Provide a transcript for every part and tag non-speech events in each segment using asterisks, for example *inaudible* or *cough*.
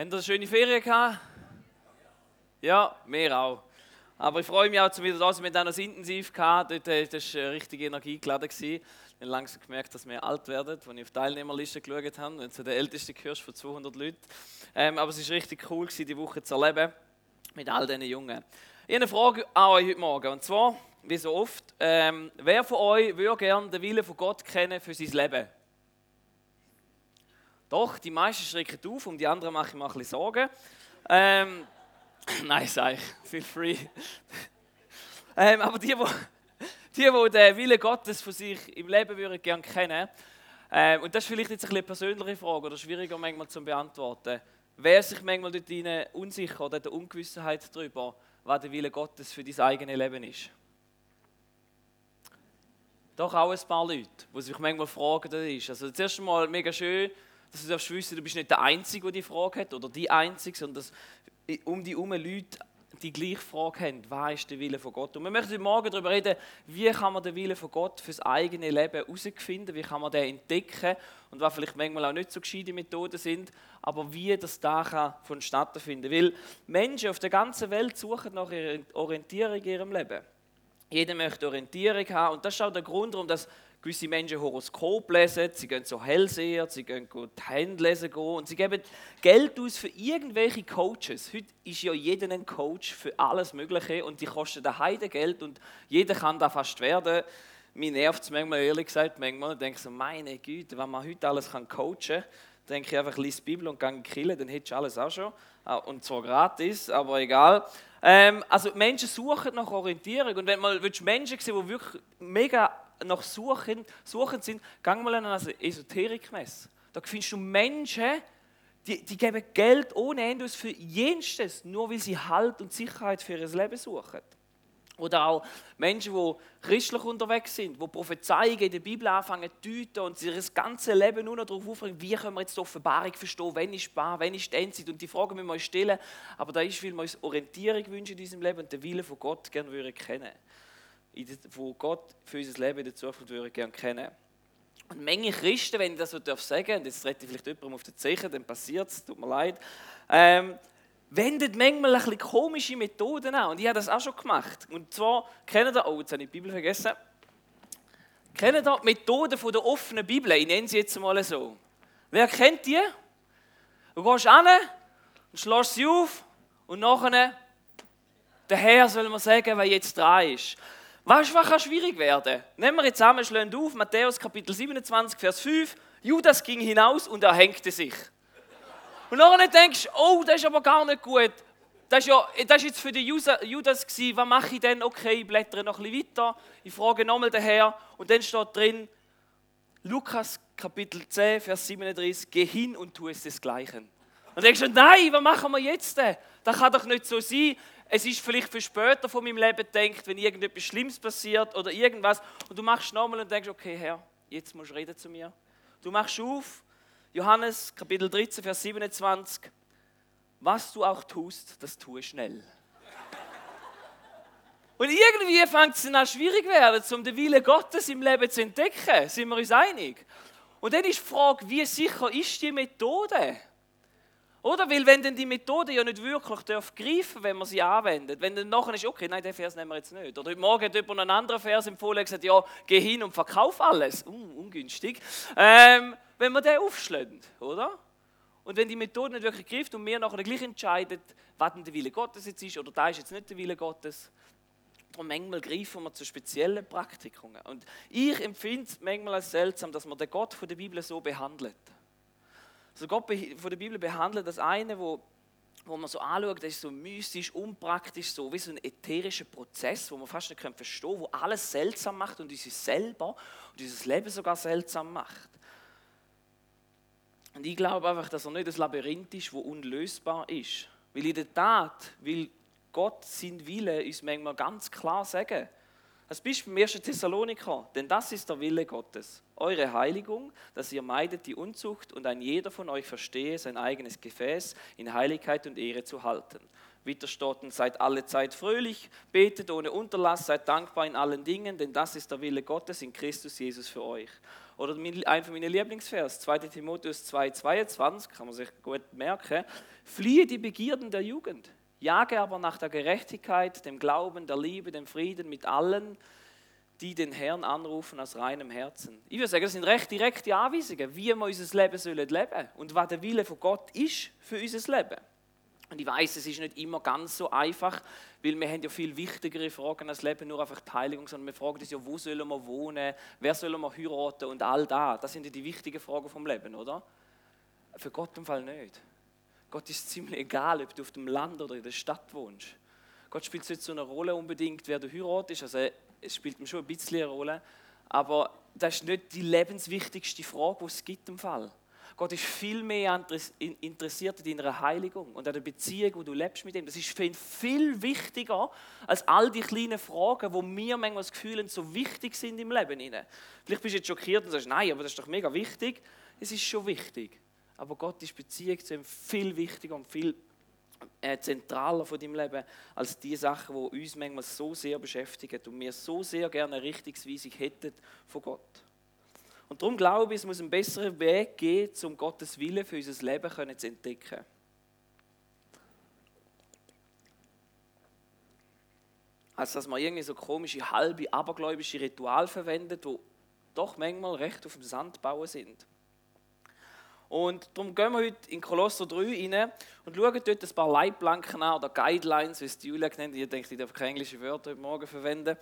Habt ihr eine schöne Ferien gehabt? Ja, mehr auch. Aber ich freue mich auch, wieder da sind. Wir haben das intensiv gehabt. Dort, äh, das war richtig energiegeladen. Ich habe langsam gemerkt, dass wir alt werden, als ich auf die Teilnehmerliste geschaut habe. Wenn du der Älteste gehörst von 200 Leuten. Ähm, aber es war richtig cool, die Woche zu erleben mit all diesen Jungen. Ich habe eine Frage an euch heute Morgen. Und zwar, wie so oft, ähm, wer von euch würde gerne den Willen von Gott kennen für sein Leben? Doch, die meisten schrecken auf, um die anderen mache ich mir ein bisschen Sorgen. Ähm, *laughs* nein, sag ich, feel free. *laughs* ähm, aber die, *laughs* die, die den Willen Gottes von sich im Leben würden gerne kennen, ähm, und das ist vielleicht jetzt ein eine persönliche Frage oder schwieriger manchmal zu beantworten. Wer sich manchmal dort unsicher oder der Ungewissenheit darüber, was der Wille Gottes für dein eigenes Leben ist? Doch auch ein paar Leute, die sich manchmal fragen, das ist. Also zuerst einmal mega schön, dass du darfst wissen, du bist nicht der Einzige, der die Frage hat oder die Einzige, sondern dass um die herum Leute die gleiche Frage haben, was ist der Wille von Gott? Und wir möchten heute Morgen darüber reden, wie kann man den Wille von Gott fürs eigene Leben herausfinden, wie kann man den entdecken und was vielleicht manchmal auch nicht so gescheite Methoden sind, aber wie das da vonstatten finden. Weil Menschen auf der ganzen Welt suchen nach Orientierung in ihrem Leben. Jeder möchte Orientierung haben und das ist auch der Grund, warum das gewisse Menschen Horoskop lesen, sie gehen so Hellseher, sie gehen die Hände lesen gehen und sie geben Geld aus für irgendwelche Coaches. Heute ist ja jeder ein Coach für alles Mögliche und die kosten ein Heidegeld und jeder kann da fast werden. Mir nervt es manchmal, ehrlich gesagt, manchmal denke ich so, meine Güte, wenn man heute alles kann coachen kann, denke ich einfach, lies die Bibel und gehe killen, dann hättest du alles auch schon. Ah, und zwar gratis, aber egal. Ähm, also Menschen suchen nach Orientierung und wenn man Menschen sehen, die wirklich mega nach Suchen, Suchen sind, gang mal an eine Esoterikmesse. Da findest du Menschen, die, die geben Geld ohne Ende für jenstes, nur weil sie Halt und Sicherheit für ihr Leben suchen. Oder auch Menschen, die christlich unterwegs sind, die Prophezeiungen in der Bibel anfangen zu deuten und sich das ganze Leben nur noch darauf aufregen, wie können wir jetzt die Offenbarung verstehen, wenn ist wahr, wenn ist die Endzeit. Und die Fragen müssen wir uns stellen. Aber da ist, weil wir uns Orientierung wünschen in diesem Leben und den Willen von Gott gerne würden kennen wo Gott für unser Leben in der Zukunft würde gerne kennen. Und Menge Christen, wenn ich das so darf sagen, und jetzt rette ich vielleicht jemandem auf den Zeichen, dann passiert es, tut mir leid, ähm, wendet manchmal ein bisschen komische Methoden an. Und ich habe das auch schon gemacht. Und zwar, kennen ihr, oh, jetzt habe ich die Bibel vergessen, kennen ihr die Methoden von der offenen Bibel? Ich nenne sie jetzt mal so. Wer kennt die? Du gehst an und schlägst sie auf und nachher, der Herr soll mir sagen, wer jetzt dran ist. Weißt du, was kann schwierig werden? Nehmen wir jetzt zusammen, schlagen auf, Matthäus Kapitel 27, Vers 5. Judas ging hinaus und er hängte sich. Und dann denkst du, oh, das ist aber gar nicht gut. Das ist, ja, jetzt für den Judas gewesen, was mache ich denn? Okay, ich blättere noch ein bisschen weiter. Ich frage nochmal den Herr. Und dann steht drin, Lukas Kapitel 10, Vers 37, geh hin und tu es desgleichen. Und denkst du, nein, was machen wir jetzt denn? Das kann doch nicht so sein es ist vielleicht für später von meinem Leben gedacht, wenn irgendetwas Schlimmes passiert oder irgendwas und du machst nochmal und denkst, okay Herr, jetzt musst du reden zu mir. Du machst auf, Johannes Kapitel 13, Vers 27, was du auch tust, das tue schnell. Und irgendwie fängt es dann an schwierig werden, um den Willen Gottes im Leben zu entdecken. Sind wir uns einig? Und dann ist die Frage, wie sicher ist die Methode? Oder? Weil wenn dann die Methode ja nicht wirklich darf greifen wenn man sie anwendet, wenn dann nachher ist, okay, nein, den Vers nehmen wir jetzt nicht. Oder heute Morgen hat jemand einen anderen Vers empfohlen und gesagt, ja, geh hin und verkauf alles. Uh, ungünstig. Ähm, wenn wir den aufschlägt, oder? Und wenn die Methode nicht wirklich greift und wir nachher gleich entscheiden, was denn der Wille Gottes jetzt ist oder da ist jetzt nicht der Wille Gottes, und manchmal greifen wir zu speziellen Praktikungen. Und ich empfinde es manchmal als seltsam, dass man den Gott von der Bibel so behandelt. Also Gott von der Bibel behandelt das eine, wo, wo man so anschaut, das ist so mystisch, unpraktisch, so wie so ein ätherischer Prozess, wo man fast nicht verstehen kann, wo alles seltsam macht und uns selber und unser Leben sogar seltsam macht. Und ich glaube einfach, dass er nicht das Labyrinth ist, wo unlösbar ist. Weil in der Tat will Gott sein Wille uns manchmal ganz klar sagen. Als Beispiel im 1. Thessaloniker, denn das ist der Wille Gottes, eure Heiligung, dass ihr meidet die Unzucht und ein jeder von euch verstehe, sein eigenes Gefäß in Heiligkeit und Ehre zu halten. Widerstotten, seid alle Zeit fröhlich, betet ohne Unterlass, seid dankbar in allen Dingen, denn das ist der Wille Gottes in Christus Jesus für euch. Oder ein von meinen Lieblingsvers, 2 Timotheus 2,22, kann man sich gut merken. Fliehe die Begierden der Jugend, jage aber nach der Gerechtigkeit, dem Glauben, der Liebe, dem Frieden mit allen, die den Herrn anrufen aus reinem Herzen. Ich würde sagen, das sind recht direkte Anweisungen, wie wir unser Leben sollen leben und was der Wille von Gott ist für unser Leben. Und ich weiß, es ist nicht immer ganz so einfach, weil wir haben ja viel wichtigere Fragen als Leben, nur einfach die Heiligung, sondern wir fragen uns ja, wo sollen wir wohnen, wer sollen wir heiraten und all das. Das sind ja die wichtigen Fragen vom Leben, oder? Für Gott im Fall nicht. Gott ist ziemlich egal, ob du auf dem Land oder in der Stadt wohnst. Gott spielt nicht so eine Rolle unbedingt, wer du heiratest. Also es spielt mir schon ein bisschen eine Rolle, aber das ist nicht die lebenswichtigste Frage, die es gibt im Fall. Gott ist viel mehr interessiert in deiner Heiligung und an der Beziehung, wo du lebst mit ihm. Das ist für ihn viel wichtiger als all die kleinen Fragen, wo mir manchmal das Gefühl so wichtig sind im Leben. Vielleicht bist du jetzt schockiert und sagst, nein, aber das ist doch mega wichtig. Es ist schon wichtig. Aber Gott ist Beziehung zu ihm viel wichtiger und viel äh, zentraler von deinem Leben als die Sachen, die uns manchmal so sehr beschäftigen und wir so sehr gerne eine Richtungsweisung hätten von Gott. Und darum glaube ich, es muss einen besseren Weg geben, um Gottes Wille für unser Leben zu entdecken. Als dass man irgendwie so komische, halbe, abergläubische Ritual verwendet, die doch manchmal recht auf dem Sand bauen sind. Und darum gehen wir heute in Kolosser 3 rein und schauen dort ein paar Leitplanken an oder Guidelines, wie es die Julia genannt hat. Ich denke, ich darf keine englischen Wörter heute Morgen verwenden.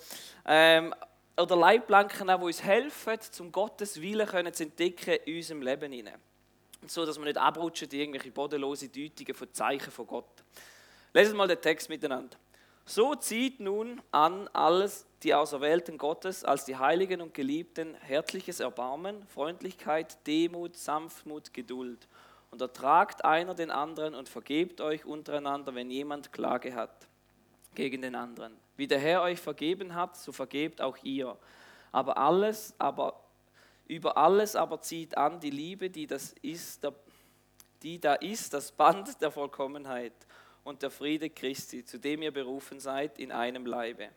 Ähm, oder Leitplanken an, die uns helfen, zum Gottes Willen zu entdecken in unserem Leben hinein. So, dass wir nicht abrutschen in irgendwelche bodenlose Deutungen von Zeichen von Gott. Lesen wir mal den Text miteinander. So zieht nun an alles die Auserwählten Gottes als die Heiligen und Geliebten herzliches Erbarmen, Freundlichkeit, Demut, Sanftmut, Geduld. Und ertragt einer den anderen und vergebt euch untereinander, wenn jemand Klage hat gegen den anderen. Wie der Herr euch vergeben hat, so vergebt auch ihr. Aber alles, aber über alles aber zieht an die Liebe, die das ist, die da ist, das Band der Vollkommenheit und der Friede Christi, zu dem ihr berufen seid in einem Leibe.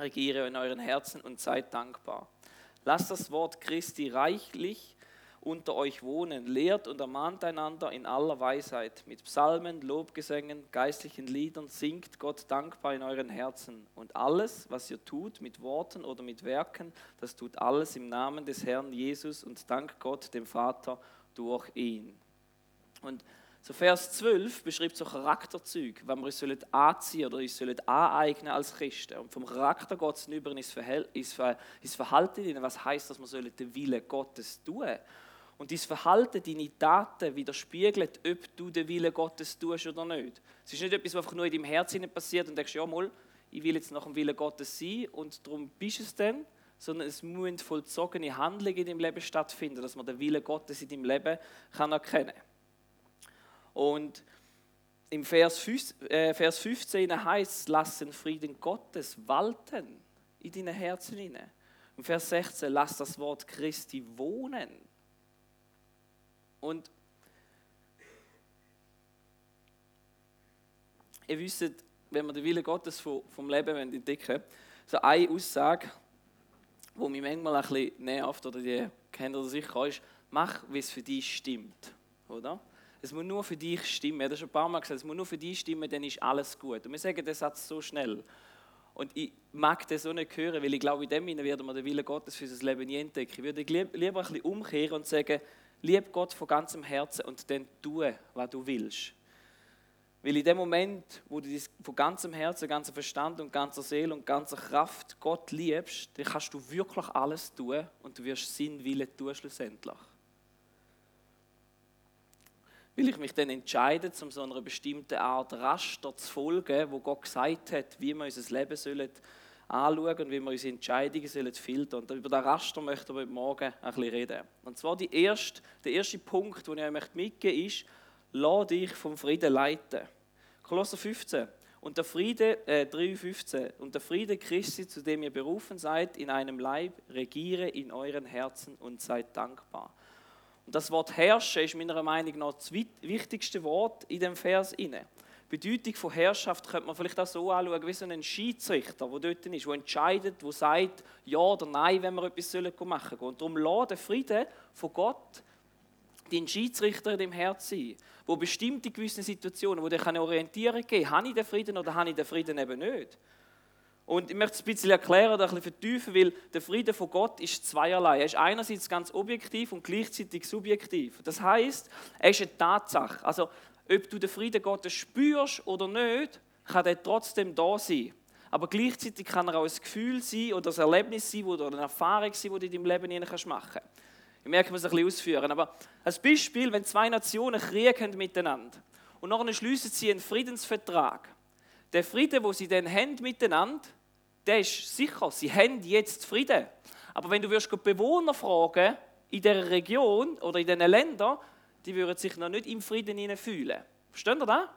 Regiere in euren Herzen und seid dankbar. Lasst das Wort Christi reichlich unter euch wohnen, lehrt und ermahnt einander in aller Weisheit. Mit Psalmen, Lobgesängen, geistlichen Liedern singt Gott dankbar in euren Herzen. Und alles, was ihr tut, mit Worten oder mit Werken, das tut alles im Namen des Herrn Jesus und dank Gott, dem Vater, durch ihn. Und so Vers 12 beschreibt so Charakterzüge, wenn wir uns anziehen oder uns aneignen als Christen. Und vom Charakter geht es über ins, ins Verhalten, was heißt, dass wir den Willen Gottes tun Und dein Verhalten, deine Taten widerspiegeln, ob du den Willen Gottes tust oder nicht. Es ist nicht etwas, was einfach nur in deinem Herzen passiert und denkst, ja mal, ich will jetzt nach dem Willen Gottes sein und darum bist du es dann, sondern es müssen vollzogene Handlungen in deinem Leben stattfinden, dass man den Willen Gottes in deinem Leben erkennen kann. Und im Vers, 15 äh, heißt es, lass den Frieden Gottes walten in deinen Herzen hinein. Im Vers 16, lass das Wort Christi wohnen. Und ihr wisst, wenn wir den Willen Gottes vom Leben entdecken so eine Aussage, die mich manchmal ein bisschen nervt, oder die kennt ihr sicher, ist, mach, wie es für dich stimmt. Oder? Es muss nur für dich stimmen. Er hat schon ein paar Mal gesagt, es muss nur für dich stimmen, dann ist alles gut. Und wir sagen den Satz so schnell. Und ich mag das so nicht hören, weil ich glaube, in dem Sinne werden wir den Willen Gottes für sein Leben nie entdecken. Ich würde lieber ein bisschen umkehren und sagen, lieb Gott von ganzem Herzen und dann tue, was du willst. Weil in dem Moment, wo du von ganzem Herzen, ganzem Verstand und ganzer Seele und ganzer Kraft Gott liebst, dann kannst du wirklich alles tun und du wirst seinen Willen tun schlussendlich weil ich mich dann entscheide, um so einer bestimmten Art Raster zu folgen, wo Gott gesagt hat, wie wir unser Leben sollen anschauen und wie wir unsere Entscheidungen sollen filtern. Und über das Raster möchten wir heute Morgen ein bisschen reden. Und zwar die erste, der erste Punkt, den ich euch mitgeben möchte, ist, lass dich vom Frieden leiten. Kolosser 15. Und der Friede, äh, 3,15. Und der Friede Christi, zu dem ihr berufen seid, in einem Leib, regiere in euren Herzen und seid dankbar. Und das Wort herrschen ist meiner Meinung nach das wichtigste Wort in dem Vers inne. Bedeutung von Herrschaft könnte man vielleicht auch so anschauen, wie so ein Schiedsrichter, der dort ist, der entscheidet, der sagt, ja oder nein, wenn wir etwas machen sollen. Und darum lässt der Frieden von Gott den Schiedsrichter in dem Herz sein, wo bestimmte gewisse Situationen, wo der kann Orientierung geben kann, habe ich den Frieden oder habe ich den Frieden eben nicht. Und ich möchte es ein bisschen erklären oder ein bisschen vertiefen, weil der Frieden von Gott ist zweierlei. Er ist einerseits ganz objektiv und gleichzeitig subjektiv. Das heißt, er ist eine Tatsache. Also ob du den Frieden Gottes spürst oder nicht, kann er trotzdem da sein. Aber gleichzeitig kann er auch ein Gefühl sein oder ein Erlebnis sein oder eine Erfahrung sein, die du in deinem Leben machen kannst. Ich merke, ich muss ein bisschen ausführen. Aber als Beispiel, wenn zwei Nationen Krieg haben miteinander und nachher schließen sie einen Friedensvertrag. Der Frieden, wo sie dann haben miteinander, der ist sicher. Sie haben jetzt Frieden. Aber wenn du wirst Bewohner fragen in dieser Region oder in diesen Ländern, die würden sich noch nicht im Frieden fühlen. Versteht ihr das?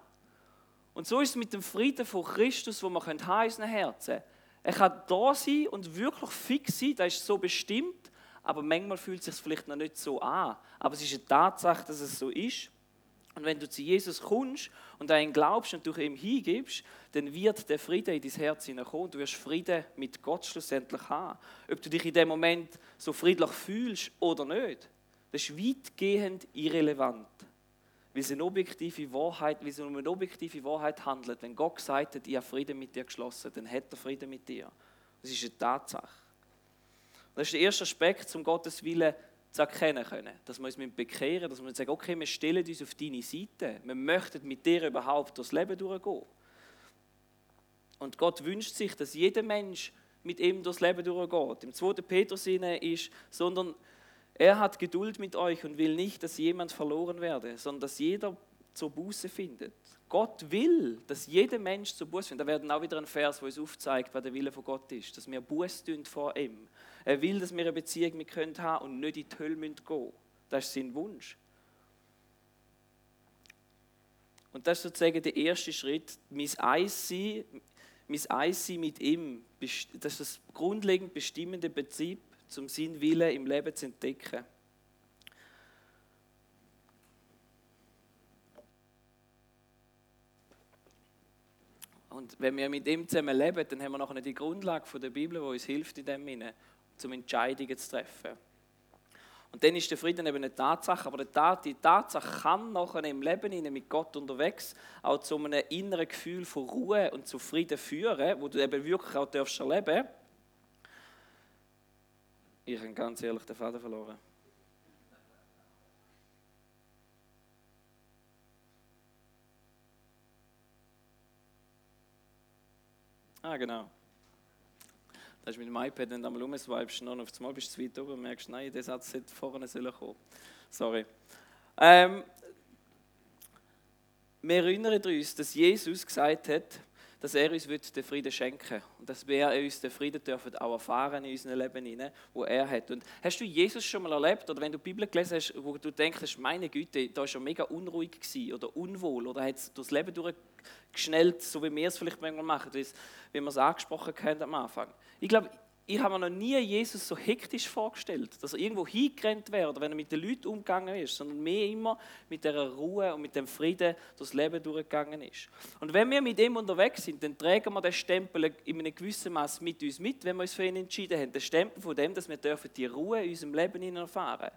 Und so ist es mit dem Frieden von Christus, wo haben in unseren Herzen. Er kann da sein und wirklich fix sein, das ist so bestimmt, aber manchmal fühlt es sich vielleicht noch nicht so an. Aber es ist eine Tatsache, dass es so ist. Und wenn du zu Jesus kommst und an ihn glaubst und du ihm hingibst, dann wird der Friede in dein Herz hineinkommen. Du wirst Frieden mit Gott schlussendlich haben. Ob du dich in dem Moment so friedlich fühlst oder nicht. Das ist weitgehend irrelevant. Weil es eine objektive Wahrheit, weil es um eine objektive Wahrheit handelt. Wenn Gott sagt hat, ich habe Frieden mit dir geschlossen, dann hat er Frieden mit dir. Das ist eine Tatsache. Das ist der erste Aspekt, um Gottes Willen zu erkennen können. Dass wir uns bekehren dass wir sagen, okay, wir stellen uns auf deine Seite. Wir möchten mit dir überhaupt durchs Leben durchgehen. Und Gott wünscht sich, dass jeder Mensch mit ihm durchs Leben durchgeht. Im 2. Petrus ist, sondern er hat Geduld mit euch und will nicht, dass jemand verloren werde, sondern dass jeder zur Buße findet. Gott will, dass jeder Mensch zur Buße findet. Da werden auch wieder ein Vers, wo es aufzeigt, was der Wille von Gott ist, dass wir Buße tun vor ihm. Er will, dass wir eine Beziehung mit können haben und nicht in die Hölle gehen müssen. Das ist sein Wunsch. Und das ist sozusagen der erste Schritt, mein Eissein mit ihm. Das ist das grundlegend bestimmende Prinzip um seinen Willen im Leben zu entdecken. Und wenn wir mit ihm zusammen leben, dann haben wir noch die Grundlage der Bibel, die uns hilft, in dem Sinne, zum Entscheidungen zu treffen. Und dann ist der Frieden eben eine Tatsache, aber die Tatsache kann nachher im Leben mit Gott unterwegs auch zu einem inneren Gefühl von Ruhe und zu Frieden führen, wo du eben wirklich auch erleben darfst ich habe ganz ehrlich den Faden verloren. Ah, genau. Da ist mit dem iPad, wenn du einmal umswipest, noch auf das Mal bist du zu weit oben und merkst, nein, der Satz hätte vorne sollen kommen. Sorry. Ähm, wir erinnern uns, dass Jesus gesagt hat, dass er uns den Frieden schenken will. Und dass wir uns den Frieden dürfen auch erfahren in unserem Leben, hinein, wo er hat. Und hast du Jesus schon mal erlebt, oder wenn du die Bibel gelesen hast, wo du denkst, meine Güte, da war er mega unruhig gewesen, oder unwohl, oder hat es durchs Leben durchgeschnellt, so wie wir es vielleicht manchmal machen, wie wir es angesprochen haben am Anfang. Ich glaube, ich habe mir noch nie Jesus so hektisch vorgestellt, dass er irgendwo hingerannt wäre oder wenn er mit den Leuten umgegangen ist, sondern mehr immer mit der Ruhe und mit dem Frieden durchs Leben durchgegangen ist. Und wenn wir mit ihm unterwegs sind, dann tragen wir den Stempel in einem gewissen Maß mit uns mit, wenn wir uns für ihn entschieden haben. Den Stempel von dem, dass wir dürfen die Ruhe in unserem Leben erfahren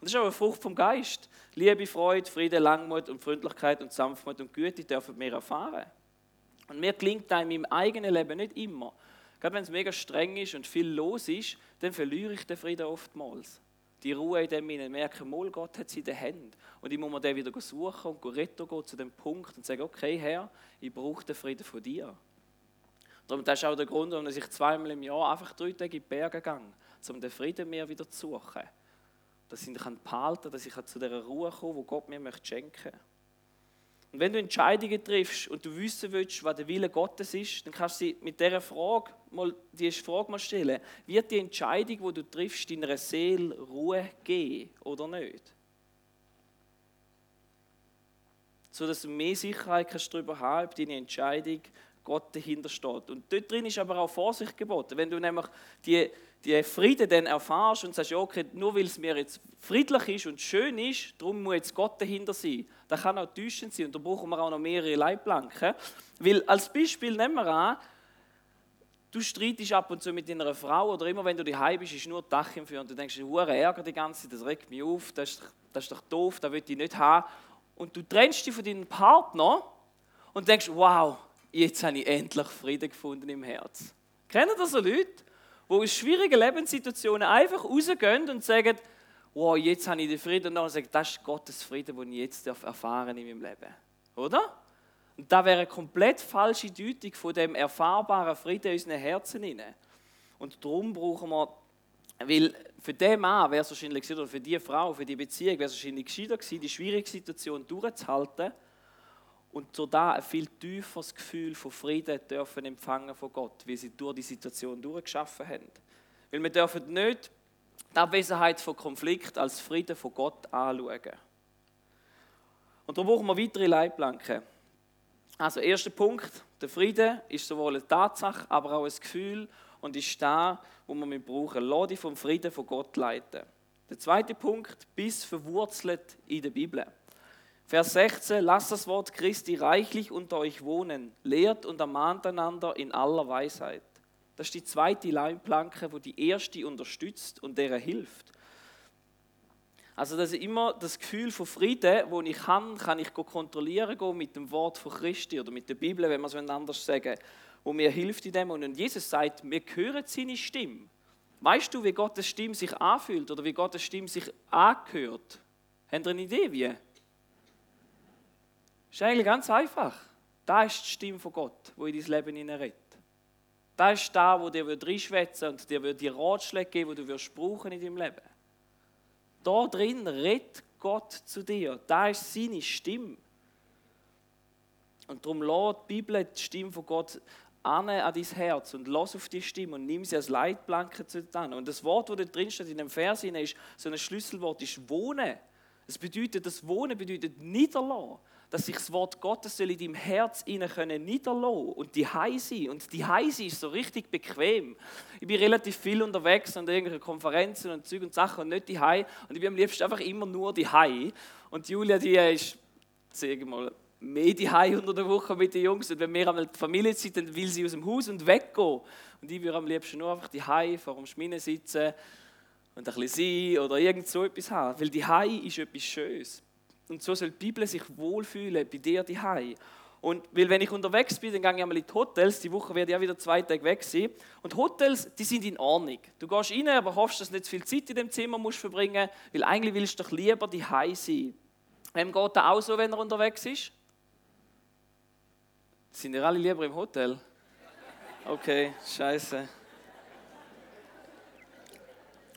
und das ist eine Frucht vom Geist. Liebe, Freude, Friede, Langmut und Freundlichkeit und Sanftmut und Güte dürfen wir erfahren. Und mir klingt einem im eigenen Leben nicht immer. Gerade wenn es mega streng ist und viel los ist, dann verliere ich den Frieden oftmals. Die Ruhe in dem Innen, merken, mal, Gott hat sie in den Händen. Und ich muss mir den wieder suchen und retten zu dem Punkt und sagen, okay, Herr, ich brauche den Frieden von dir. Darum, das ist auch der Grund, warum ich zweimal im Jahr einfach drei Tage in die Berge gehe, um den Frieden mir wieder zu suchen. Dass ich ihn behalten kann, dass ich zu dieser Ruhe komme, die Gott mir schenken möchte. Und wenn du Entscheidungen triffst und du wissen willst, was der Wille Gottes ist, dann kannst du mit dieser Frage mal, die Frage mal stellen. Wird die Entscheidung, die du triffst, deiner Seele Ruhe geben oder nicht? So dass du mehr Sicherheit kannst darüber haben, ob deine Entscheidung Gott dahinter steht. Und dort drin ist aber auch Vorsicht geboten. Wenn du nämlich die, die Frieden dann erfährst und sagst, okay, nur weil es mir jetzt friedlich ist und schön ist, darum muss jetzt Gott dahinter sein. Das kann auch täuschend sein und da brauchen wir auch noch mehrere Leitplanken. Weil als Beispiel nehmen wir an, du streitest ab und zu mit deiner Frau oder immer wenn du daheim bist, ist nur Dach im Feuer und du denkst, ich Ärger die ganze Zeit, das regt mich auf, das ist, das ist doch doof, das will ich nicht haben. Und du trennst dich von deinem Partner und denkst, wow, jetzt habe ich endlich Frieden gefunden im Herz. Kennen das so Leute, die aus schwierigen Lebenssituationen einfach rausgehen und sagen, wow, jetzt habe ich den Frieden und dann sagen, das ist Gottes Frieden, den ich jetzt erfahren in meinem Leben. Oder? Und da wäre eine komplett falsche Deutung von dem erfahrbaren Frieden in unseren Herzen inne. Und darum brauchen wir, weil für den Mann wäre es wahrscheinlich, oder für die Frau, für die Beziehung wäre es wahrscheinlich gescheiter gewesen, die schwierige Situation durchzuhalten und so da ein viel tieferes Gefühl von Frieden dürfen empfangen von Gott, wie sie durch die Situation durchgeschaffen haben. Weil wir dürfen nicht die Abwesenheit von Konflikt als Frieden von Gott anschauen. Und da brauchen wir weitere Leitplanken. Also, erster Punkt: Der Friede ist sowohl eine Tatsache, aber auch ein Gefühl und ist da, wo wir brauchen. Lass dich vom Frieden von Gott leiten. Der zweite Punkt: Bis verwurzelt in der Bibel. Vers 16: Lasst das Wort Christi reichlich unter euch wohnen, lehrt und ermahnt einander in aller Weisheit. Das ist die zweite Leitplanke, wo die erste unterstützt und deren hilft. Also das ist immer das Gefühl von Frieden, wo ich kann, kann ich kontrollieren gehen mit dem Wort von Christi oder mit der Bibel, wenn man es anders sagen wo mir hilft in dem. Und Jesus sagt, wir hören seine Stimme. Weißt du, wie Gottes Stimme sich anfühlt oder wie Gottes Stimme sich angehört? Habt ihr eine Idee, wie? Ist eigentlich ganz einfach. Da ist die Stimme von Gott, wo in dein Leben hineinredet. Da ist da, wo dir reinschwätzen und dir die Ratschläge geben, die du wirst brauchen in deinem Leben. Da drin redet Gott zu dir. Da ist seine Stimme. Und darum lädt die Bibel die Stimme von Gott an, an dein Herz und lass auf die Stimme und nimm sie als Leitplanke zu dir Und das Wort, das da drin steht in dem Vers, ist so ein Schlüsselwort, ist Wohnen. Das bedeutet, das Wohnen bedeutet niederlassen dass sich das Wort Gottes soll in deinem Herz können niederlassen und die sein. Und die sein ist so richtig bequem. Ich bin relativ viel unterwegs an irgendwelchen Konferenzen und Zeug und Sachen und nicht die Und ich bin am liebsten einfach immer nur die Und Julia, die ist, sage mal, mehr die unter der Woche mit den Jungs. Und wenn wir einmal die Familie sind, dann will sie aus dem Haus und weggehen. Und ich würde am liebsten nur einfach die vor dem Schmine sitzen und ein bisschen sein oder irgend so etwas haben. Weil die ist etwas Schönes. Und so soll die Bibel sich wohlfühlen bei dir die Und weil wenn ich unterwegs bin, dann gehe ich einmal in die Hotels. Die Woche werde ich auch wieder zwei Tage weg sein. Und Hotels, die sind in Ordnung. Du gehst rein, aber hoffst, dass du nicht zu viel Zeit in dem Zimmer musst verbringen weil eigentlich willst du doch lieber die sein. Wem geht das auch so, wenn er unterwegs ist? Sind ihr alle lieber im Hotel? Okay, scheiße.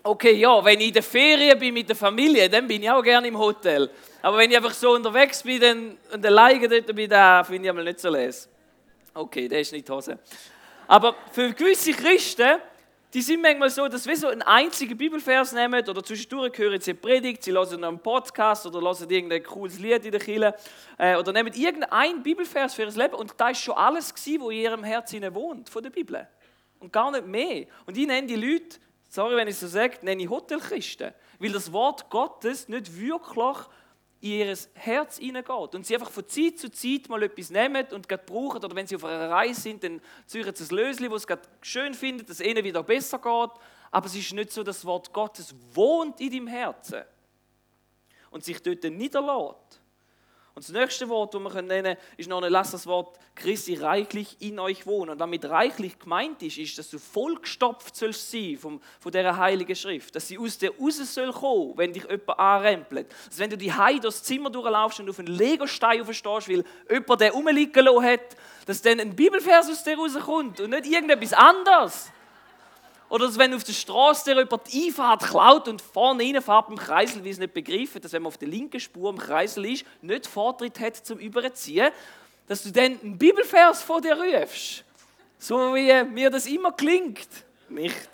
Okay, ja, wenn ich in der Ferien bin mit der Familie, dann bin ich auch gerne im Hotel. Aber wenn ich einfach so unterwegs bin dann, und alleine dort bin, dann finde ich einmal nicht so les. Okay, der ist nicht die Hose. Aber für gewisse Christen, die sind manchmal so, dass wir so einen einzigen Bibelvers nehmen oder zwischendurch hören sie eine Predigt, sie hören einen Podcast oder hören irgendein cooles Lied in der Kirche äh, oder nehmen irgendeinen Bibelvers für ihr Leben und da ist schon alles gewesen, was in ihrem Herzen wohnt, von der Bibel. Und gar nicht mehr. Und ich nenne die Leute sorry, wenn ich so sage, nenne ich Hotelchristen, weil das Wort Gottes nicht wirklich in ihr Herz hineingeht. Und sie einfach von Zeit zu Zeit mal etwas nehmen und gerade brauchen. Oder wenn sie auf einer Reise sind, dann suchen sie ein Lösli, das es gerade schön findet, dass es ihnen wieder besser geht, aber es ist nicht so, dass das Wort Gottes wohnt in deinem Herzen und sich dort niederlässt. Und das nächste Wort, das wir nennen können, ist noch ein lass das Wort Christi reichlich in euch wohnen. Und damit reichlich gemeint ist, ist, dass du vollgestopft sollst sein vom, von dieser heiligen Schrift. Dass sie aus dir raus soll kommen, wenn dich jemand anrempelt. Dass wenn du die Hei durchs Zimmer durchlaufst und auf einen Legostein aufstehst, weil jemand den rumliegen hat, dass dann ein Bibelvers aus dir rauskommt und nicht irgendetwas anderes. Oder dass wenn auf der Straße der jemand die Einfahrt klaut und vorne reinfährt im Kreisel, wie es nicht begreifen, dass wenn man auf der linken Spur im Kreisel ist, nicht Vortritt hat zum Überziehen, dass du dann einen Bibelvers vor dir rufst. So wie mir das immer klingt. Nicht.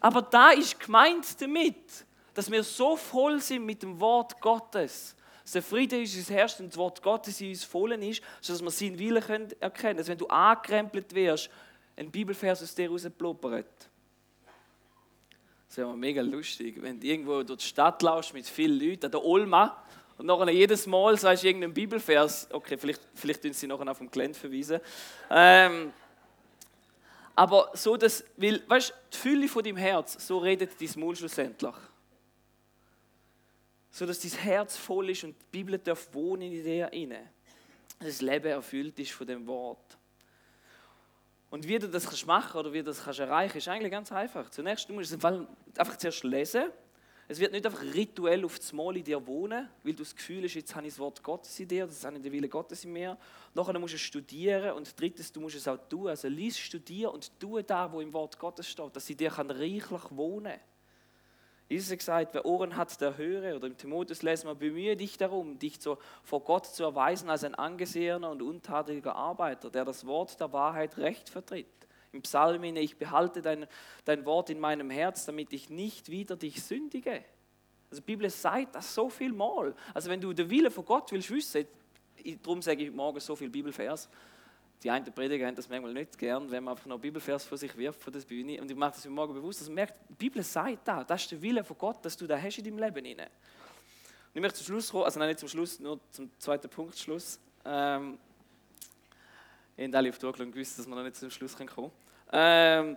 Aber da ist gemeint damit, dass wir so voll sind mit dem Wort Gottes, Dass der Friede ist uns herrscht und das Wort Gottes in uns vollen ist, sodass wir seinen Willen können erkennen können. Dass wenn du angekrempelt wirst, ein Bibelvers aus dir rauspluppert. Das wäre mega lustig, wenn du irgendwo durch die Stadt laufst mit vielen Leuten, an der Olma, und nachher jedes Mal sagst du irgendeinen Bibelvers, okay, vielleicht, vielleicht tun sie nachher auf dem Gelände verweisen. Ähm, aber so, dass, weil, weißt du, die Fülle von deinem Herz, so redet dein Mund schlussendlich. So, dass dein Herz voll ist und die Bibel darf wohnen in dir inne. Dass das Leben erfüllt ist von dem Wort. Und wie du das kannst machen oder wie du das kannst erreichen, ist eigentlich ganz einfach. Zunächst du musst du es einfach zuerst lesen es wird nicht einfach rituell auf das Mal in dir wohnen, weil du das Gefühl hast, jetzt habe ich das Wort Gottes in dir, das habe ich den Wille Gottes in mir. Nachher musst du es studieren und drittens, du musst es auch tun. Also lies, studier und tu da, wo im Wort Gottes steht, dass sie dir reichlich wohnen kann. Jesus hat gesagt, wer Ohren hat, der höre. Oder im Timotheus lesen wir, bemühe dich darum, dich zu, vor Gott zu erweisen als ein angesehener und untadeliger Arbeiter, der das Wort der Wahrheit recht vertritt im Psalm, ich behalte dein, dein Wort in meinem Herz, damit ich nicht wieder dich sündige. Also die Bibel sagt das so viel mal. Also wenn du den Willen von Gott willst wissen, darum sage ich morgen so viel Bibelvers. Die einen Prediger haben das manchmal nicht gern, wenn man einfach noch Bibelvers vor sich wirft von der Bühne. Und ich mache das morgen bewusst, dass man merkt, die Bibel sagt das, das ist der Wille von Gott, dass du da hast in deinem Leben inne. Und ich möchte zum Schluss kommen, also nein, nicht zum Schluss, nur zum zweiten Punkt Schluss. Ähm, ihr habt alle auf die Uhr gewusst, dass wir noch nicht zum Schluss kommen können. Ähm,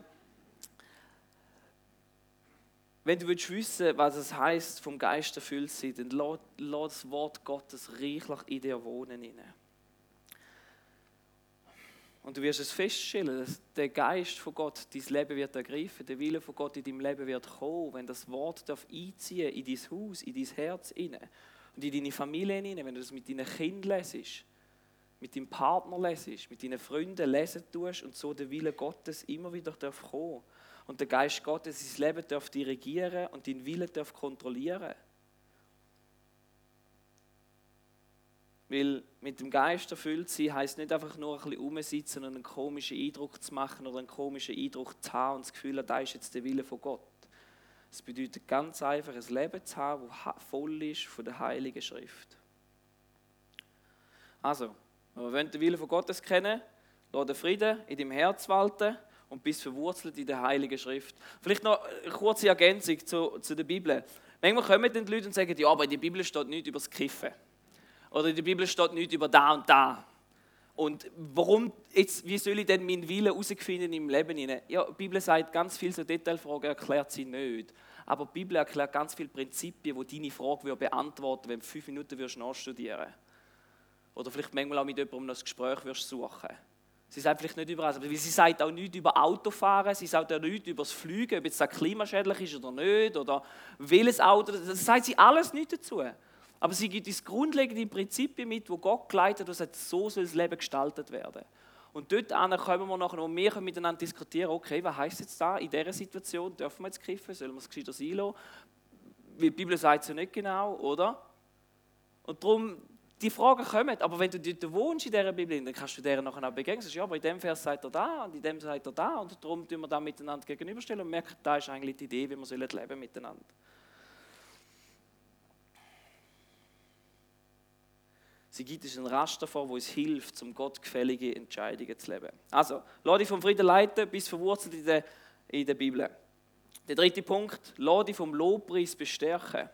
wenn du willst wissen, was es heißt, vom Geist erfüllt sein, dann lass, das Wort Gottes reichlich in dir wohnen. Und du wirst es feststellen, dass der Geist von Gott dein Leben wird ergreifen, der Wille von Gott in deinem Leben wird kommen, wenn das Wort darf einziehen in dein Haus, in dein Herz inne und in deine Familie inne, wenn du das mit deinen Kindern lesest mit deinem Partner lesest, mit deinen Freunden lesen tust und so der Wille Gottes immer wieder darf kommen. Und der Geist Gottes sein Leben darf dirigieren und deinen Willen darf kontrollieren. Weil mit dem Geist erfüllt sein heisst nicht einfach nur ein bisschen rumsitzen und einen komischen Eindruck zu machen oder einen komischen Eindruck zu haben und das Gefühl, da ist jetzt der Wille von Gott. Es bedeutet ganz einfach, ein Leben zu haben, das voll ist von der Heiligen Schrift. Also, wir wollen den Willen von Gottes kennen, lass den Frieden in deinem Herz walten und bist verwurzelt in der Heiligen Schrift. Vielleicht noch eine kurze Ergänzung zu, zu der Bibel. Manchmal kommen dann die Leute und sagen, ja, aber in der Bibel steht nichts über das Kiffen. Oder in der Bibel steht nichts über da und da. Und warum, jetzt, wie soll ich denn meinen Willen herausfinden im Leben? Ja, die Bibel sagt, ganz viele so Detailfragen erklärt sie nicht. Aber die Bibel erklärt ganz viele Prinzipien, die deine Frage beantworten wenn du fünf Minuten nachstudieren würdest. Oder vielleicht manchmal auch mit jemandem das Gespräch wirst suchen. Sie sagt vielleicht nicht über alles, aber sie sagt auch nichts über Autofahren, sie sagt auch nichts über das Fliegen, ob das klimaschädlich ist oder nicht, oder welches Auto, das sagt sie alles nicht dazu. Aber sie gibt uns grundlegende Prinzipien mit, wo Gott geleitet und sagt, so soll das Leben gestaltet werden. Und dort kommen wir nachher, wo wir miteinander diskutieren, okay, was heißt jetzt da in dieser Situation, dürfen wir jetzt kiffen, sollen wir es gescheiter sein lassen? Die Bibel sagt es ja nicht genau, oder? Und darum, die Fragen kommen, aber wenn du dort wohnst in dieser Bibel, dann kannst du deren nachher auch begegnen. Sagst, ja, aber in dem Vers sagt er da und in dem sagt er da und darum tun wir da miteinander gegenüberstellen und merken, da ist eigentlich die Idee, wie wir leben miteinander. Sie gibt uns ein Raster vor, wo uns hilft, zum gottgefällige Entscheidungen zu leben. Also, lass dich vom Frieden leiten, bis verwurzelt in der, in der Bibel. Der dritte Punkt, lass dich vom Lobpreis bestärken.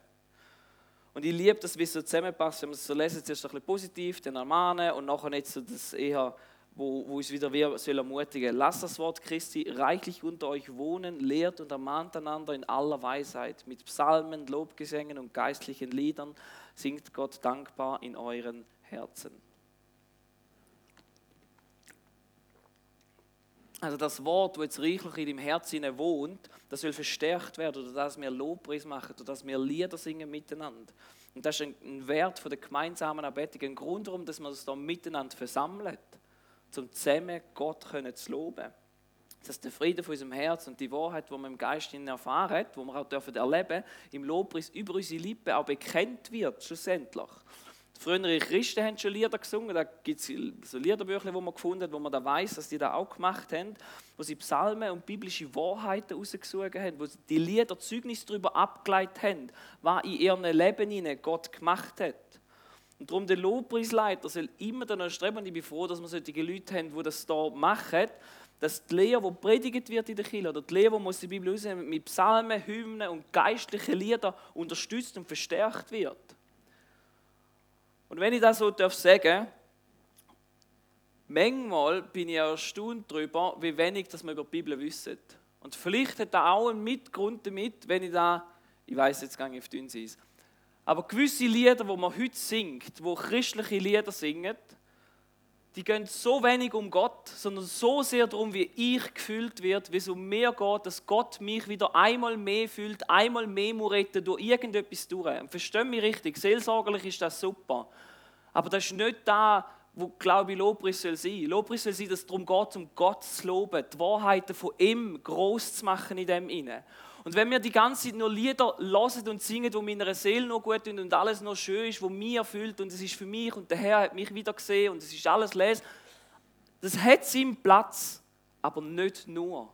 Und ich liebe das, wie es so zusammenpasst, wenn wir es so lesen, zuerst ein bisschen positiv, dann ermahnen und nachher nicht so das eher, wo, wo uns wieder wir soll ermutigen. Lasst das Wort Christi reichlich unter euch wohnen, lehrt und ermahnt einander in aller Weisheit. Mit Psalmen, Lobgesängen und geistlichen Liedern singt Gott dankbar in euren Herzen. Also das Wort, das jetzt reichlich in deinem Herzen wohnt, das soll verstärkt werden, oder dass wir Lobpreis machen, oder dass wir Lieder singen miteinander. Und das ist ein Wert von der gemeinsamen Anbetung, ein Grund, warum dass wir uns da miteinander versammeln, um zusammen Gott zu loben. Dass der Friede von unserem Herz und die Wahrheit, die wir im Geist erfahren, die wir auch dürfen erleben, im Lobpreis über unsere Lippen auch bekennt wird, schlussendlich. Frühere Christen haben schon Lieder gesungen, da gibt es so Liederbücher, die man gefunden hat, wo man da weiß, dass die das auch gemacht haben, wo sie Psalmen und biblische Wahrheiten rausgesucht haben, wo sie die Lieder Zeugnis darüber abgeleitet haben, was in ihrem Leben ihnen Gott gemacht hat. Und darum der Lobpreisleiter soll immer danach streben, und ich bin froh, dass wir solche Leute haben, die das hier machen, dass die Lehre, die predigt wird in der Kirche, oder die Lehre, die aus der Bibel rausnehmen, mit Psalmen, Hymnen und geistlichen Liedern unterstützt und verstärkt wird. Und wenn ich das so darf sagen, manchmal bin ich erstaunt darüber, wie wenig dass wir über die Bibel wissen. Und vielleicht hat da auch einen Mitgrund damit, wenn ich da, ich weiß jetzt gar nicht, auf dünn ist, aber gewisse Lieder, die man heute singt, wo christliche Lieder singen, die gehen so wenig um Gott, sondern so sehr darum, wie ich gefühlt wird, wie es um mehr geht, dass Gott mich wieder einmal mehr fühlt, einmal mehr muss retten durch irgendetwas durch. Versteh mich richtig, seelsorgerlich ist das super. Aber das ist nicht da, wo, glaube ich, Lobpreis soll sein. Lobpreis soll sein, dass es darum geht, um Gott zu loben, die Wahrheiten von ihm groß zu machen in dem inne. Und wenn wir die ganze Zeit nur Lieder hören und singen, wo meiner Seele noch gut tun und alles noch schön ist, wo mir erfüllt und es ist für mich und der Herr hat mich wieder gesehen und es ist alles les, das hat seinen Platz, aber nicht nur.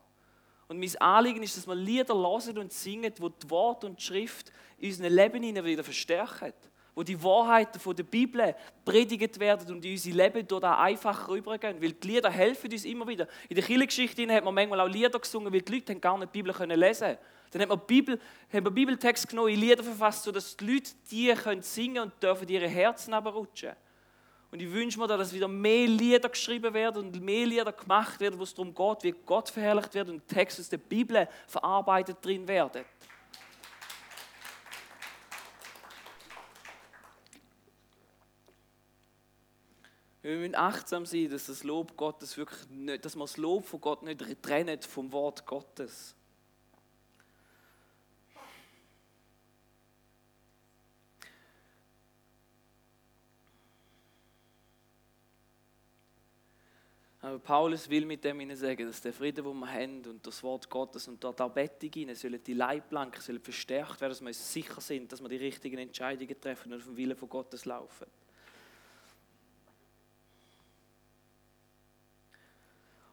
Und mein Anliegen ist, dass wir Lieder hören und singen, wo die Wort und die Schrift in unserem Leben wieder verstärken wo die Wahrheiten von der Bibel predigt werden und in unser Leben dort einfach rübergehen. Weil die Lieder helfen uns immer wieder. In der Kirchengeschichte hat man manchmal auch Lieder gesungen, weil die Leute gar nicht die Bibel lesen können. Dann hat man, Bibel, hat man Bibeltext genommen, in Lieder verfasst, sodass die Leute die können singen und dürfen ihre Herzen aber rutschen. Und ich wünsche mir, dass wieder mehr Lieder geschrieben werden und mehr Lieder gemacht werden, wo es darum geht, wie Gott verherrlicht wird und Texte aus der Bibel verarbeitet drin werden. Wir müssen achtsam sein, dass das Lob Gottes wirklich nicht, dass man das Lob von Gott nicht trennt vom Wort Gottes. Aber Paulus will mit dem ihnen sagen, dass der Friede, den wir haben und das Wort Gottes und dort auch Bettung rein, sollen die Leitplanken sollen verstärkt werden, dass wir uns sicher sind, dass wir die richtigen Entscheidungen treffen und den Willen von Gottes laufen.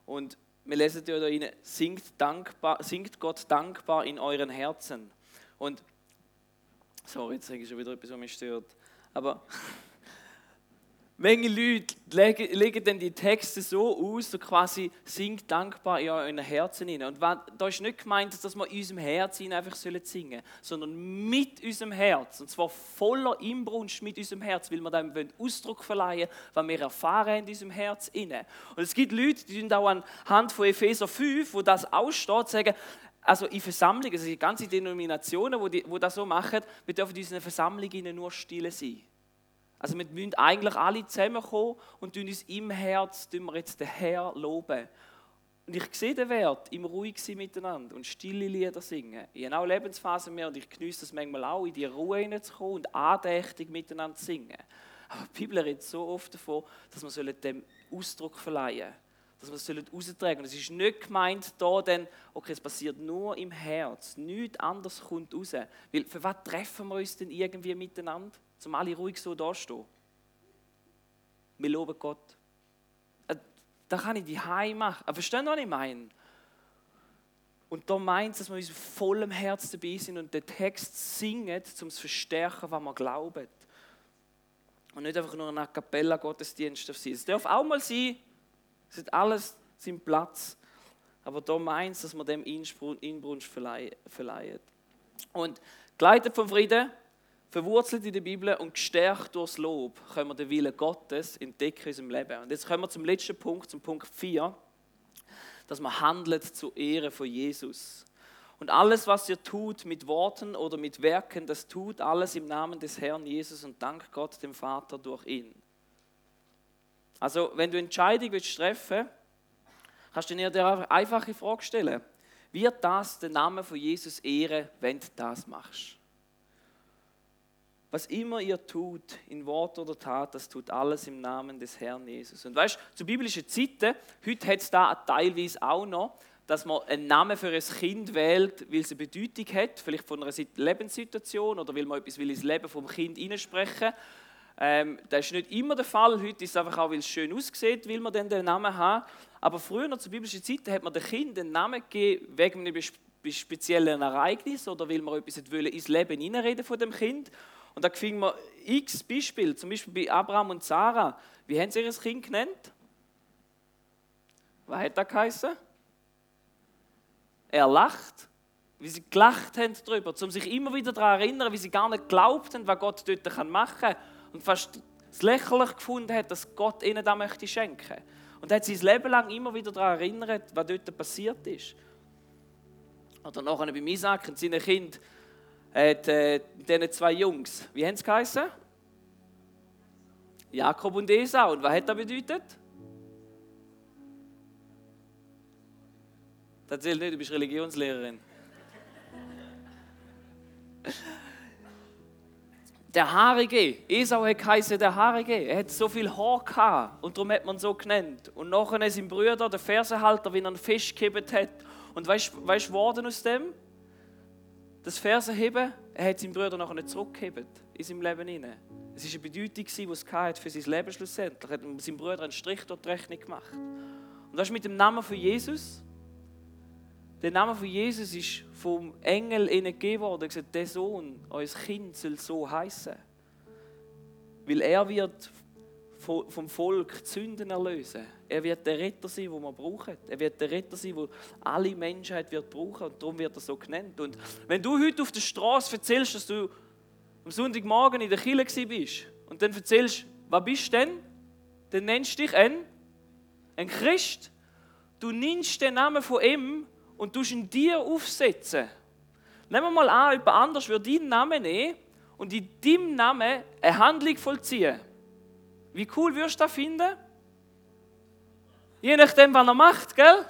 Und wir lesen ja da rein, singt, dankbar, singt Gott dankbar in euren Herzen. Und, sorry, jetzt sage ich schon wieder etwas, was mich stört. Aber *laughs* Menge Leute legen, dann die Texte so aus, so quasi singt dankbar in euren Herzen hinein. Und da ist nicht gemeint, dass wir in unserem Herzen einfach singen sollen, sondern mit unserem Herz. Und zwar voller Inbrunst mit unserem Herz, weil wir dem Ausdruck verleihen, was wir erfahren in unserem Herz inne. Und es gibt Leute, die auch anhand von Epheser 5, wo das aussteht, sagen, also in Versammlungen, also die ganze Denominationen, wo, die, wo das so machen, wir dürfen in unseren Versammlungen nur stille sein. Also wir müssen eigentlich alle zusammenkommen und uns im Herz wir jetzt den Herr loben. Und ich sehe den Wert im ruhig sein miteinander und stille Lieder singen. Ich habe auch Lebensphasen mehr und ich genieße das manchmal auch, in die Ruhe hineinzukommen und andächtig miteinander zu singen. Aber die Bibel redet so oft davon, dass wir dem Ausdruck verleihen dass wir es raustragen sollen. Es ist nicht gemeint, da dann, okay, es passiert nur im Herz, nichts anderes kommt raus. Weil für was treffen wir uns denn irgendwie miteinander? Zum alle ruhig so dastehen. Wir loben Gott. Äh, da kann ich die Heim machen. Aber verstehen Sie, was ich meine? Und da meint es, dass wir uns vollem Herz dabei sind und den Text singen, um zu verstärken, was wir glauben. Und nicht einfach nur ein A Cappella Gottesdienst sein. Es darf auch mal sein, es hat alles seinen Platz. Aber da meint es, dass wir dem Inbrunst verleihen. Und geleitet vom Frieden verwurzelt in der Bibel und gestärkt durchs Lob, können wir den Willen Gottes entdecken in unserem Leben. Und jetzt kommen wir zum letzten Punkt, zum Punkt 4, dass man handelt zur Ehre von Jesus. Und alles, was ihr tut mit Worten oder mit Werken, das tut alles im Namen des Herrn Jesus und dank Gott dem Vater durch ihn. Also, wenn du Entscheidung willst treffen, kannst du dir eine einfache Frage stellen. Wird das den Namen von Jesus ehren, wenn du das machst? Was immer ihr tut, in Wort oder Tat, das tut alles im Namen des Herrn Jesus. Und weißt du, zu biblischen Zeiten, heute hat es da teilweise auch noch, dass man einen Namen für ein Kind wählt, weil es eine Bedeutung hat, vielleicht von einer Lebenssituation oder weil man etwas will ins Leben vom Kind hineinsprechen ähm, Das ist nicht immer der Fall. Heute ist es einfach auch, weil es schön aussieht, will man dann den Namen haben. Aber früher, zu biblischen Zeiten, hat man dem Kind den Namen gegeben wegen einem speziellen Ereignis oder weil man etwas ins Leben hineinreden von dem Kind. Und da finden wir x Beispiele, zum Beispiel bei Abraham und Sarah. Wie haben sie ihr Kind genannt? Was hat das geheißen? Er lacht, wie sie gelacht haben darüber, um sich immer wieder daran erinnern, wie sie gar nicht geglaubt haben, was Gott dort machen kann. Und fast es lächerlich gefunden hat, dass Gott ihnen das möchte schenken. Und hat das Leben lang immer wieder daran erinnert, was dort passiert ist. Oder nachher bei Isaac und seinen Kind, hat äh, diese zwei Jungs, wie haben sie geheißen? Jakob und Esau. Und was hat das bedeutet? Das zählt nicht, du bist Religionslehrerin. *laughs* der Haarige, Esau hat geheißen, der Haarige, er hat so viel Haar gehabt und darum hat man ihn so genannt. Und nachher sein Bruder, der Fersenhalter, wie er einen Fisch gehebt hat. Und weißt du, was geworden aus dem? Das Fersenheben, er hat seinen Bruder nachher nicht zurückgehebt in seinem Leben hinein. Es war eine Bedeutung, die es für sein Leben schlussendlich. Er hat seinem Bruder einen Strich durch die Rechnung gemacht. Und das ist mit dem Namen von Jesus der Name von Jesus ist vom Engel ihnen gegeben worden. Er gesagt, der Sohn, euer Kind soll so heißen. Weil er wird vom Volk Sünden erlösen. Er wird der Retter sein, den wir brauchen. Er wird der Retter sein, den alle Menschheit wird brauchen. Und darum wird er so genannt. Und wenn du heute auf der Straße erzählst, dass du am Sonntagmorgen in der Kirche bist und dann erzählst, was bist du denn? Dann nennst du dich ein, ein Christ. Du nimmst den Namen von ihm und du ihn dir aufsetzen. Nehmen wir mal an, jemand anders würde deinen Namen nehmen und in deinem Namen eine Handlung vollziehen. Wie cool würdest du das finden? Je nachdem, was er macht, gell?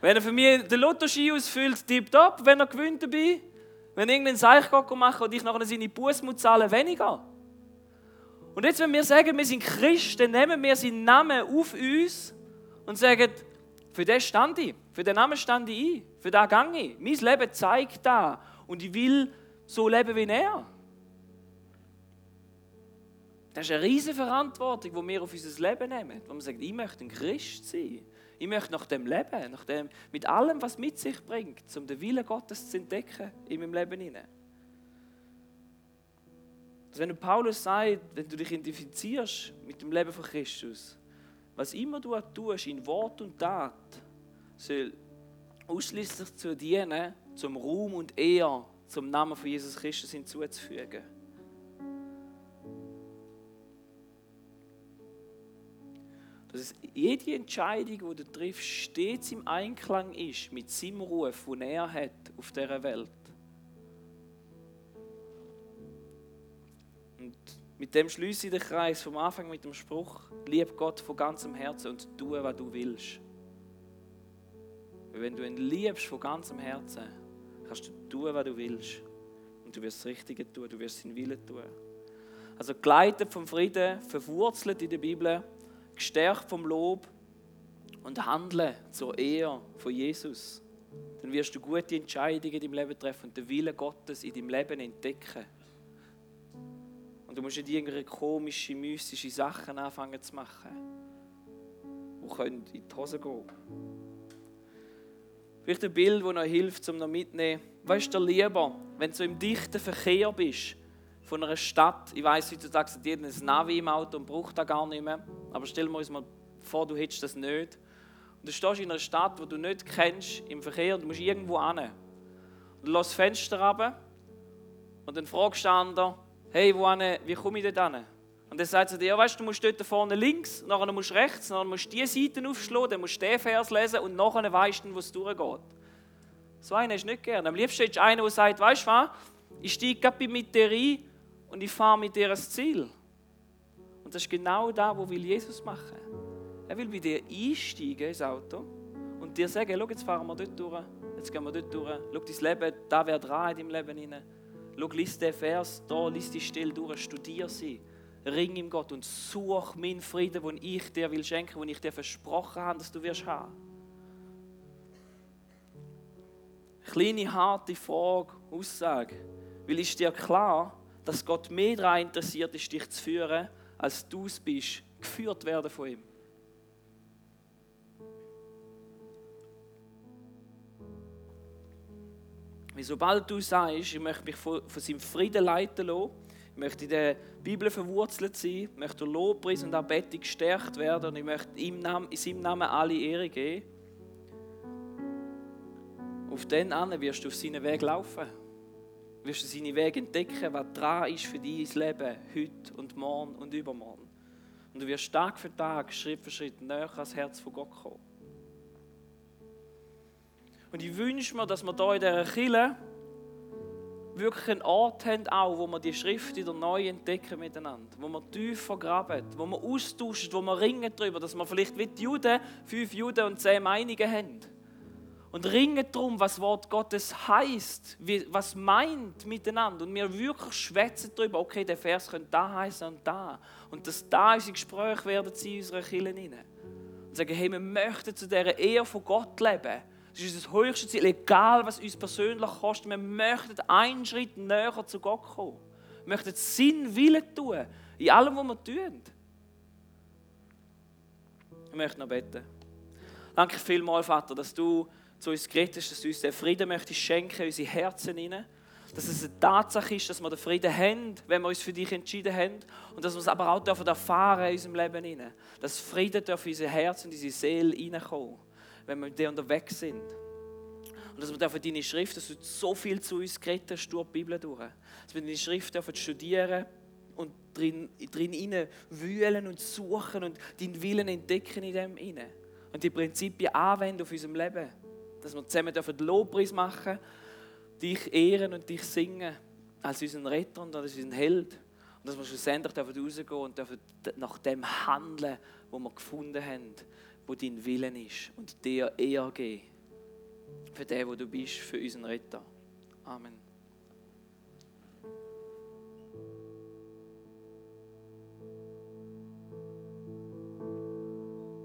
Wenn er für mich den Lottoschein ausfüllt, tipptopp, wenn er gewinnt dabei. Wenn er irgendeinen Seich machen und ich nachher seine Buß muss zahlen, weniger. Und jetzt, wenn wir sagen, wir sind Christen, nehmen wir seinen Namen auf uns und sagen, für das stand ich. Für den Namen stand ich ein. Für das gehe ich. Mein Leben zeigt da. Und ich will so leben wie er. Das ist eine riesige Verantwortung, die wir auf unser Leben nehmen. Wo man sagt, ich möchte ein Christ sein. Ich möchte nach dem leben, nach dem, mit allem, was mit sich bringt, um den Willen Gottes zu entdecken in meinem Leben hinein. Also wenn Paulus sagt, wenn du dich identifizierst mit dem Leben von Christus, was immer du tust, in Wort und Tat, soll ausschließlich zu dienen, zum Ruhm und Ehr, zum Namen von Jesus Christus hinzuzufügen. Dass jede Entscheidung, die du triffst, stets im Einklang ist mit seinem Ruf, den er hat auf dieser Welt. Und mit dem schließe ich den Kreis vom Anfang mit dem Spruch, lieb Gott von ganzem Herzen und tue, was du willst. Weil wenn du ihn liebst von ganzem Herzen, kannst du tun, was du willst. Und du wirst das Richtige tun, du wirst seinen Willen tun. Also geleitet vom Frieden, verwurzelt in der Bibel, gestärkt vom Lob und handeln zur Ehre von Jesus. Dann wirst du gute Entscheidungen in deinem Leben treffen und den Willen Gottes in deinem Leben entdecken. Und du musst nicht irgendwelche komische, mystische Sachen anfangen zu machen, die in die Hose gehen Vielleicht ein Bild, das noch hilft, um noch mitzunehmen. Weißt du lieber, wenn du im dichten Verkehr bist, von einer Stadt, ich weiß, heutzutage hat jeder ein Navi im Auto und braucht das gar nicht mehr, aber stell dir mal vor, du hättest das nicht. Und du stehst in einer Stadt, die du nicht kennst, im Verkehr, du musst irgendwo hin. Du lässt das Fenster runter und dann fragst du anderen, hey, wo hin, wie komme ich dort hin? Und dann sagt er dir, ja, weißt du, du musst dort vorne links, nachher musst du rechts, nachher musst du diese Seite aufschlagen, dann musst du den Vers lesen und nachher weißt du, wo es durchgeht. So einen du nicht gern. Am liebsten ist einer, der sagt, weißt du was, ich steige mit dir ein und ich fahre mit dir ans Ziel. Und das ist genau das, was will Jesus machen. Er will bei dir einsteigen ins Auto und dir sagen, schau, jetzt fahren wir dort durch, jetzt gehen wir dort durch, schau, dein Leben, da wäre dran in deinem Leben hinein. Schau, lies den Vers, da, lies die Stelle durch, studier sie. Ring im Gott und such meinen Frieden, den ich dir will schenken, den ich dir versprochen habe, dass du wirst haben. Kleine, harte Frage, Aussage. Weil ist dir klar, dass Gott mehr daran interessiert ist, dich zu führen, als du es bist, geführt werden von ihm. Weil sobald du sagst, ich möchte mich von, von seinem Frieden leiten lassen, möchte in der Bibel verwurzelt sein, möchte durch Lobpreis und Anbetung gestärkt werden und ich möchte in seinem Namen alle Ehre geben. Auf den an wirst du auf seinen Weg laufen. Wirst du seine Wege entdecken, was dran ist für dein Leben, heute und morgen und übermorgen. Und du wirst Tag für Tag, Schritt für Schritt näher ans Herz von Gott kommen. Und ich wünsche mir, dass wir hier in dieser Kirche wirklich einen Ort haben, auch, wo wir die Schrift wieder neu entdecken miteinander. Wo wir tiefer graben, wo wir austauschen, wo wir ringen darüber, dass wir vielleicht wie die Juden, fünf Juden und zehn Meinungen haben. Und ringen darum, was Wort Gottes heißt, was meint miteinander. Und wir wirklich schwätzen darüber, okay, der Vers könnte da heißen und da. Und dass da unsere Gespräche werden sie in unseren Kirchen rein. Und sagen, hey, wir möchten zu dieser Ehe von Gott leben. Das ist das höchste Ziel, egal was uns persönlich kostet. Wir möchten einen Schritt näher zu Gott kommen. Wir möchten Sinn Willen tun, in allem, was wir tun. Ich möchte noch beten. Danke vielmals, Vater, dass du zu uns geredet hast, dass du uns den Frieden möchtest schenken unsere Herzen hinein. Dass es eine Tatsache ist, dass wir den Frieden haben, wenn wir uns für dich entschieden haben. Und dass wir es aber auch erfahren in unserem Leben hinein. Dass Frieden darf in unser Herz und in unsere Seele hineinkommen, wenn wir mit dir unterwegs sind. Und dass wir deine Schrift, dass du so viel zu uns geredet hast durch die Bibel durch. Dass wir deine Schrift dürfen studieren und drin, drin wühlen und suchen und deinen Willen entdecken in dem hinein. Und die Prinzipien anwenden auf unserem Leben dass wir zusammen dürfen Lobpreis machen dich ehren und dich singen als unseren Retter und als unseren Held. Und dass wir schlussendlich dürfen rausgehen und dürfen nach dem handeln, wo wir gefunden haben, wo dein Willen ist und dir eher geben. Für den, wo du bist, für unseren Retter. Amen.